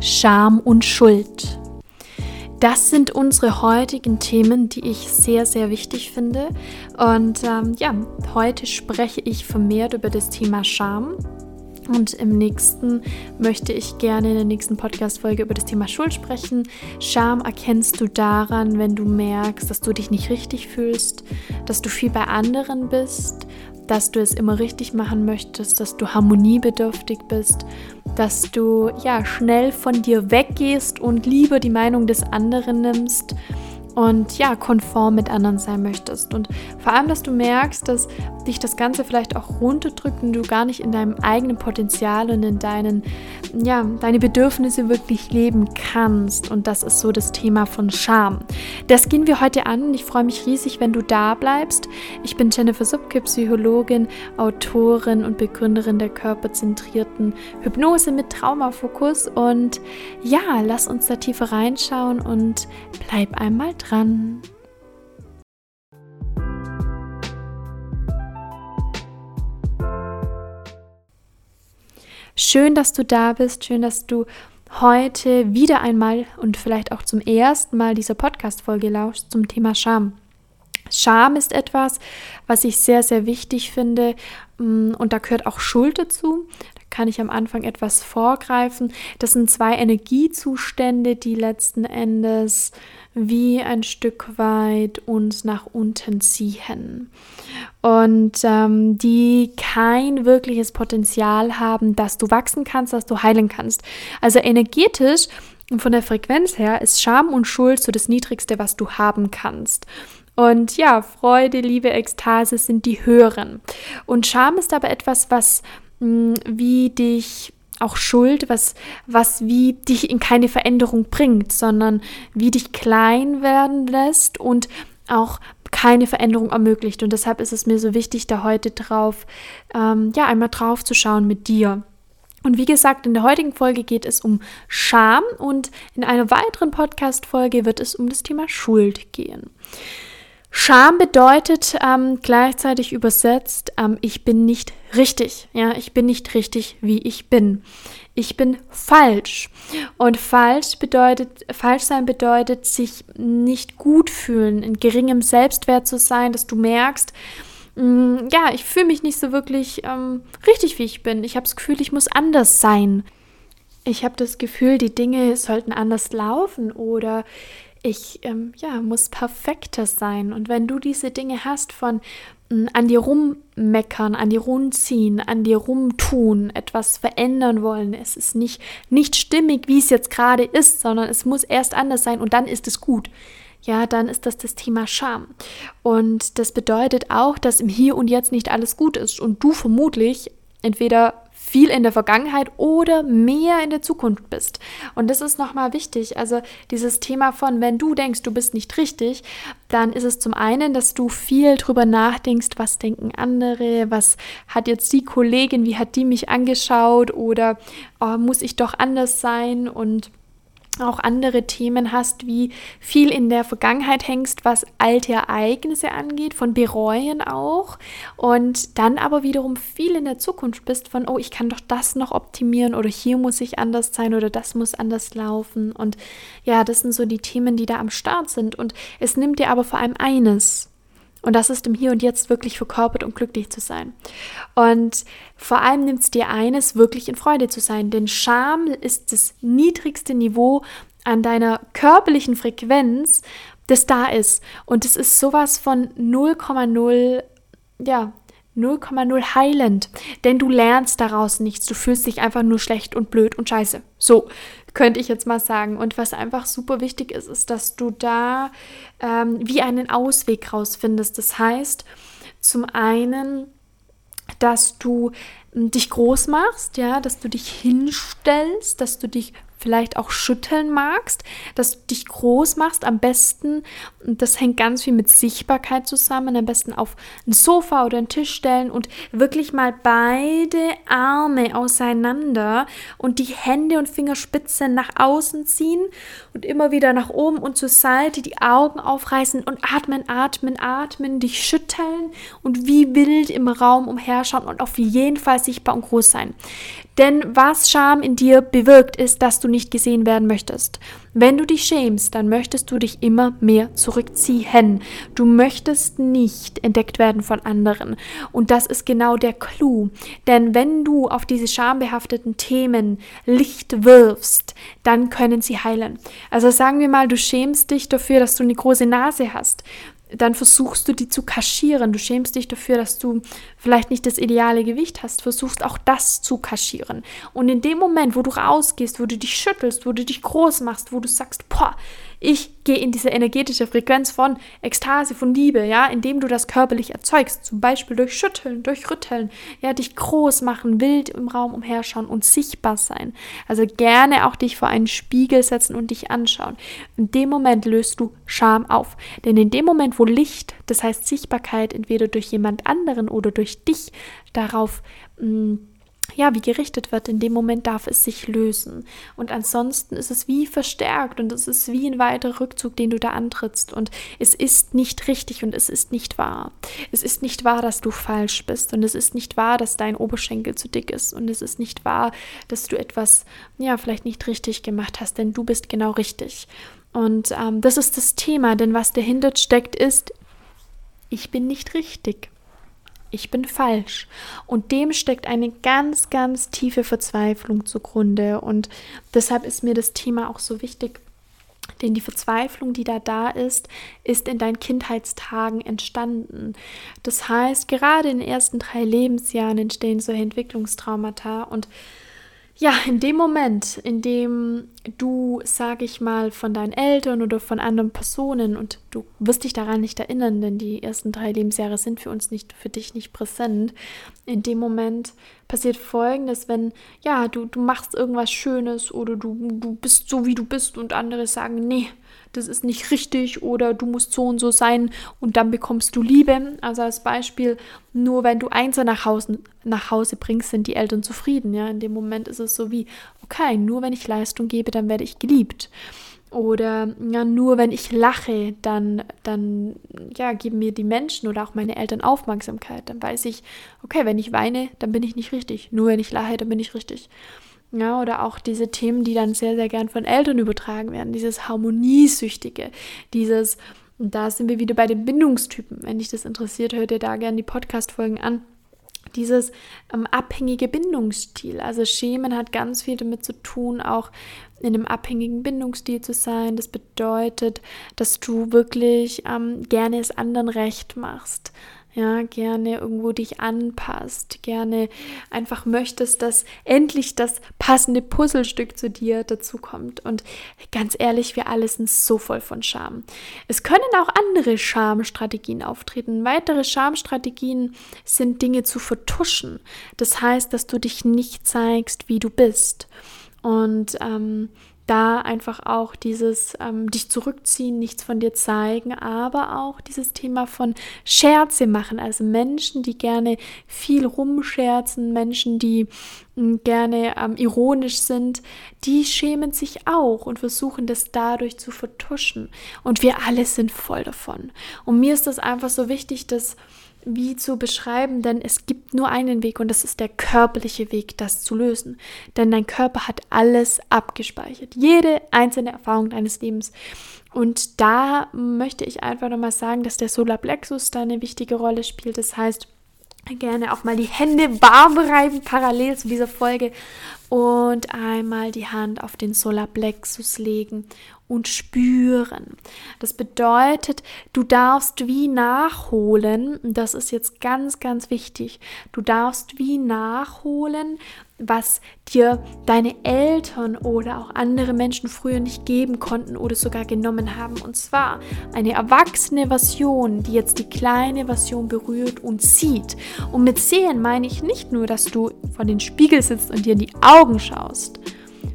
Scham und Schuld. Das sind unsere heutigen Themen, die ich sehr, sehr wichtig finde. Und ähm, ja, heute spreche ich vermehrt über das Thema Scham. Und im nächsten möchte ich gerne in der nächsten Podcast-Folge über das Thema Schuld sprechen. Scham erkennst du daran, wenn du merkst, dass du dich nicht richtig fühlst, dass du viel bei anderen bist, dass du es immer richtig machen möchtest, dass du harmoniebedürftig bist, dass du ja schnell von dir weggehst und lieber die Meinung des anderen nimmst und ja, konform mit anderen sein möchtest. Und vor allem, dass du merkst, dass dich das Ganze vielleicht auch runterdrückt und du gar nicht in deinem eigenen Potenzial und in deinen, ja, deine Bedürfnisse wirklich leben kannst. Und das ist so das Thema von Scham. Das gehen wir heute an ich freue mich riesig, wenn du da bleibst. Ich bin Jennifer Subke, Psychologin, Autorin und Begründerin der körperzentrierten Hypnose mit Traumafokus. Und ja, lass uns da tiefer reinschauen und bleib einmal dran dran. Schön, dass du da bist, schön, dass du heute wieder einmal und vielleicht auch zum ersten Mal dieser Podcast-Folge lauschst zum Thema Scham. Scham ist etwas, was ich sehr, sehr wichtig finde mm, und da gehört auch Schuld dazu kann ich am Anfang etwas vorgreifen. Das sind zwei Energiezustände, die letzten Endes wie ein Stück weit uns nach unten ziehen und ähm, die kein wirkliches Potenzial haben, dass du wachsen kannst, dass du heilen kannst. Also energetisch und von der Frequenz her ist Scham und Schuld so das Niedrigste, was du haben kannst. Und ja, Freude, Liebe, Ekstase sind die höheren. Und Scham ist aber etwas, was wie dich auch Schuld, was, was wie dich in keine Veränderung bringt, sondern wie dich klein werden lässt und auch keine Veränderung ermöglicht. Und deshalb ist es mir so wichtig, da heute drauf, ähm, ja, einmal drauf zu schauen mit dir. Und wie gesagt, in der heutigen Folge geht es um Scham und in einer weiteren Podcast-Folge wird es um das Thema Schuld gehen. Scham bedeutet ähm, gleichzeitig übersetzt, ähm, ich bin nicht richtig. Ja, ich bin nicht richtig, wie ich bin. Ich bin falsch. Und falsch bedeutet, falsch sein bedeutet, sich nicht gut fühlen, in geringem Selbstwert zu sein, dass du merkst, mh, mm, ja, ich fühle mich nicht so wirklich ähm, richtig, wie ich bin. Ich habe das Gefühl, ich muss anders sein. Ich habe das Gefühl, die Dinge sollten anders laufen oder ich ähm, ja, muss perfekter sein. Und wenn du diese Dinge hast von mh, mm, an dir rummeckern, an dir rumziehen, an dir rumtun, etwas verändern wollen, es ist nicht, nicht stimmig, wie es jetzt gerade ist, sondern es muss erst anders sein und dann ist es gut. Ja, dann ist das das Thema Scham. Und das bedeutet auch, dass im Hier und Jetzt nicht alles gut ist und du vermutlich entweder viel in der Vergangenheit oder mehr in der Zukunft bist. Und das ist nochmal wichtig. Also dieses Thema von, wenn du denkst, du bist nicht richtig, dann ist es zum einen, dass du viel drüber nachdenkst, was denken andere, was hat jetzt die Kollegin, wie hat die mich angeschaut oder oh, muss ich doch anders sein und auch andere Themen hast, wie viel in der Vergangenheit hängst, was alte Ereignisse angeht, von Bereuen auch und dann aber wiederum viel in der Zukunft bist von, oh, ich kann doch das noch optimieren oder hier muss ich anders sein oder das muss anders laufen. Und ja, das sind so die Themen, die da am Start sind. Und es nimmt dir aber vor allem eines, und das ist im Hier und Jetzt wirklich verkörpert und glücklich zu sein. Und vor allem nimmt es dir eines, wirklich in Freude zu sein. Denn Scham ist das niedrigste Niveau an deiner körperlichen Frequenz, das da ist. Und es ist sowas von 0,0, ja, 0,0 heilend, denn du lernst daraus nichts. Du fühlst dich einfach nur schlecht und blöd und scheiße. So könnte ich jetzt mal sagen. Und was einfach super wichtig ist, ist, dass du da ähm, wie einen Ausweg rausfindest. Das heißt, zum einen, dass du hm, dich groß machst, ja, dass du dich hinstellst, dass du dich vielleicht auch schütteln magst, dass du dich groß machst, am besten, und das hängt ganz viel mit Sichtbarkeit zusammen, am besten auf ein Sofa oder einen Tisch stellen und wirklich mal beide Arme auseinander und die Hände und Fingerspitzen nach außen ziehen und immer wieder nach oben und zur Seite die Augen aufreißen und atmen, atmen, atmen, dich schütteln und wie wild im Raum umherschauen und auf jeden Fall sichtbar und groß sein. Denn was Scham in dir bewirkt, ist, dass du nicht gesehen werden möchtest. Wenn du dich schämst, dann möchtest du dich immer mehr zurückziehen. Du möchtest nicht entdeckt werden von anderen. Und das ist genau der Clou. Denn wenn du auf diese schambehafteten Themen Licht wirfst, dann können sie heilen. Also sagen wir mal, du schämst dich dafür, dass du eine große Nase hast dann versuchst du die zu kaschieren. Du schämst dich dafür, dass du vielleicht nicht das ideale Gewicht hast, versuchst auch das zu kaschieren. Und in dem Moment, wo du rausgehst, wo du dich schüttelst, wo du dich groß machst, wo du sagst, boah, ich gehe in diese energetische Frequenz von Ekstase, von Liebe, ja, indem du das körperlich erzeugst, zum Beispiel durch Schütteln, durch Rütteln, ja, dich groß machen, wild im Raum umherschauen und sichtbar sein. Also gerne auch dich vor einen Spiegel setzen und dich anschauen. In dem Moment löst du Scham auf. Denn in dem Moment, wo Licht, das heißt Sichtbarkeit, entweder durch jemand anderen oder durch dich darauf mh, mm, ja, wie gerichtet wird, in dem Moment darf es sich lösen. Und ansonsten ist es wie verstärkt und es ist wie ein weiterer Rückzug, den du da antrittst. Und es ist nicht richtig und es ist nicht wahr. Es ist nicht wahr, dass du falsch bist und es ist nicht wahr, dass dein Oberschenkel zu dick ist und es ist nicht wahr, dass du etwas, ja, vielleicht nicht richtig gemacht hast, denn du bist genau richtig. Und ähm, das ist das Thema, denn was dahinter steckt, ist, ich bin nicht richtig ich bin falsch. Und dem steckt eine ganz, ganz tiefe Verzweiflung zugrunde. Und deshalb ist mir das Thema auch so wichtig. Denn die Verzweiflung, die da da ist, ist in deinen Kindheitstagen entstanden. Das heißt, gerade in den ersten drei Lebensjahren entstehen solche Entwicklungstraumata und ja, in dem Moment, in dem du, sage ich mal, von deinen Eltern oder von anderen Personen und du wirst dich daran nicht erinnern, denn die ersten drei Lebensjahre sind für uns nicht, für dich nicht präsent. In dem Moment passiert Folgendes, wenn, ja, du, du machst irgendwas Schönes oder du, du bist so, wie du bist und andere sagen, nee, das ist nicht richtig oder du musst so und so sein und dann bekommst du Liebe. Also als Beispiel, nur wenn du Einser nach Hause, nach Hause bringst, sind die Eltern zufrieden. Ja, in dem Moment ist es so wie, okay, nur wenn ich Leistung gebe, dann werde ich geliebt. Oder ja, nur wenn ich lache, dann, dann ja, geben mir die Menschen oder auch meine Eltern Aufmerksamkeit. Dann weiß ich, okay, wenn ich weine, dann bin ich nicht richtig. Nur wenn ich lache, dann bin ich richtig. Ja, oder auch diese Themen, die dann sehr, sehr gern von Eltern übertragen werden. Dieses Harmoniesüchtige, dieses, und da sind wir wieder bei den Bindungstypen. Wenn dich das interessiert, hört ihr da gerne die Podcast-Folgen an. Dieses ähm, abhängige Bindungsstil. Also Schemen hat ganz viel damit zu tun, auch in einem abhängigen Bindungsstil zu sein. Das bedeutet, dass du wirklich ähm, gerne es anderen recht machst ja, gerne irgendwo dich anpasst, gerne einfach möchtest, dass endlich das passende Puzzlestück zu dir dazu kommt. Und ganz ehrlich, wir alle sind so voll von Scham. Es können auch andere Schamstrategien auftreten. Weitere Schamstrategien sind Dinge zu vertuschen. Das heißt, dass du dich nicht zeigst, wie du bist. Und ähm, da einfach auch dieses ähm, dich zurückziehen, nichts von dir zeigen, aber auch dieses Thema von Scherze machen, also Menschen, die gerne viel rumscherzen, Menschen, die mh, hm, gerne ähm, ironisch sind, die schämen sich auch und versuchen das dadurch zu vertuschen. Und wir alle sind voll davon. Und mir ist das einfach so wichtig, dass wie zu beschreiben, denn es gibt nur einen Weg und das ist der körperliche Weg, das zu lösen. Denn dein Körper hat alles abgespeichert, jede einzelne Erfahrung deines Lebens. Und da möchte ich einfach nochmal sagen, dass der Solarplexus da eine wichtige Rolle spielt. Das heißt, gerne auch mal die Hände warm reiben, parallel zu dieser Folge. Und einmal die Hand auf den Solarplexus legen und spüren. Das bedeutet, du darfst wie nachholen, das ist jetzt ganz, ganz wichtig, du darfst wie nachholen, was dir deine Eltern oder auch andere Menschen früher nicht geben konnten oder sogar genommen haben. Und zwar eine erwachsene Version, die jetzt die kleine Version berührt und sieht. Und mit sehen meine ich nicht nur, dass du vor den Spiegel sitzt und dir in die Augen schaust,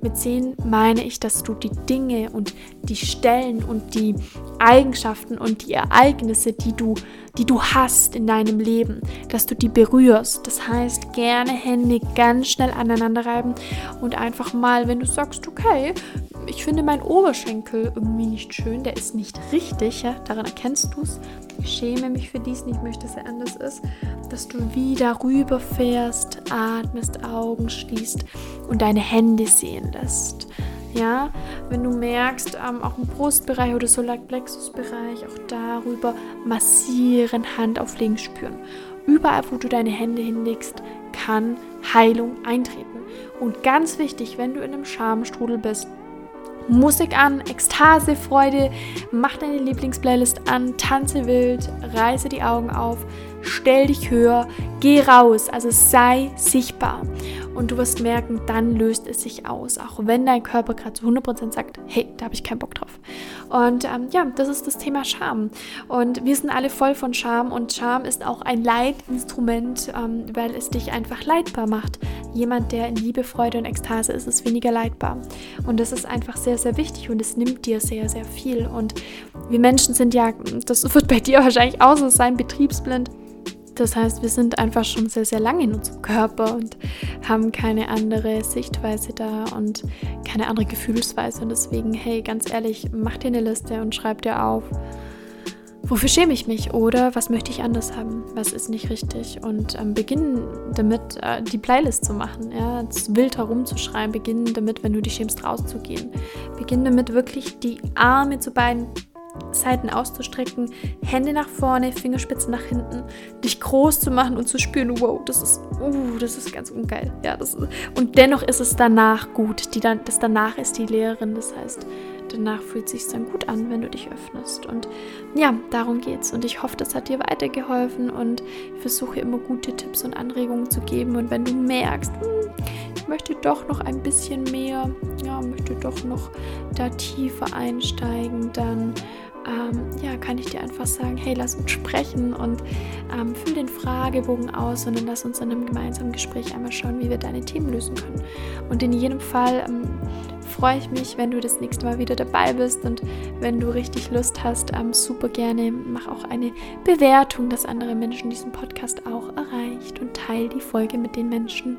mit sehen meine ich, dass du die Dinge und die Stellen und die Eigenschaften und die Ereignisse, die du, die du hast in deinem Leben, dass du die berührst. Das heißt, gerne Hände ganz schnell aneinander reiben und einfach mal, wenn du sagst, okay, ich finde meinen Oberschenkel irgendwie nicht schön, der ist nicht richtig, ja? daran erkennst du es. Ich schäme mich für diesen, ich möchte, dass er anders ist, dass du wieder rüberfährst, atmest, Augen schließt und deine Hände sehen lässt. Ja, wenn du merkst, ähm, auch im Brustbereich oder Solarplexusbereich, auch darüber massieren, Hand auflegen, spüren. Überall, wo du deine Hände hinlegst, kann Heilung eintreten. Und ganz wichtig, wenn du in einem Schamstrudel bist, Musik an, Ekstase, Freude, mach deine Lieblingsplaylist an, tanze wild, reiße die Augen auf, stell dich höher, geh raus, also sei sichtbar. Und du wirst merken, dann löst es sich aus, auch wenn dein Körper gerade zu 100% sagt, hey, da habe ich keinen Bock drauf. Und ähm, ja, das ist das Thema Scham. Und wir sind alle voll von Scham und Scham ist auch ein Leitinstrument, ähm, weil es dich einfach leidbar macht. Jemand, der in Liebe, Freude und Ekstase ist, ist weniger leidbar. Und das ist einfach sehr, sehr wichtig und es nimmt dir sehr, sehr viel. Und wir Menschen sind ja, das wird bei dir wahrscheinlich auch so sein, betriebsblind. Das heißt, wir sind einfach schon sehr, sehr lange in unserem Körper und haben keine andere Sichtweise da und keine andere Gefühlsweise. Und deswegen, hey, ganz ehrlich, mach dir eine Liste und schreib dir auf, wofür schäme ich mich oder was möchte ich anders haben, was ist nicht richtig. Und ähm, beginn damit, äh, die Playlist zu machen, ja, wild herumzuschreiben. Beginn damit, wenn du dich schämst, rauszugehen. Beginn damit, wirklich die Arme zu beiden Seiten auszustrecken, Hände nach vorne, Fingerspitzen nach hinten, dich groß zu machen und zu spüren, wow, das ist, uh, das ist ganz ungeil. Ja, das ist, und dennoch ist es danach gut. Die dann, das danach ist die Lehrerin, das heißt, danach fühlt es sich dann gut an, wenn du dich öffnest. Und ja, darum geht's. Und ich hoffe, das hat dir weitergeholfen und ich versuche immer gute Tipps und Anregungen zu geben. Und wenn du merkst, hm, ich möchte doch noch ein bisschen mehr, ja, möchte doch noch da tiefer einsteigen, dann ähm, ja, kann ich dir einfach sagen, hey, lass uns sprechen und ähm, füll den Fragebogen aus und dann lass uns in einem gemeinsamen Gespräch einmal schauen, wie wir deine Themen lösen können. Und in jedem Fall ähm, freue ich mich, wenn du das nächste Mal wieder dabei bist und wenn du richtig Lust hast, ähm, super gerne mach auch eine Bewertung, dass andere Menschen diesen Podcast auch erreicht und teile die Folge mit den Menschen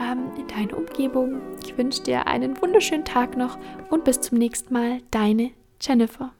ähm, in deiner Umgebung. Ich wünsche dir einen wunderschönen Tag noch und bis zum nächsten Mal, deine Jennifer.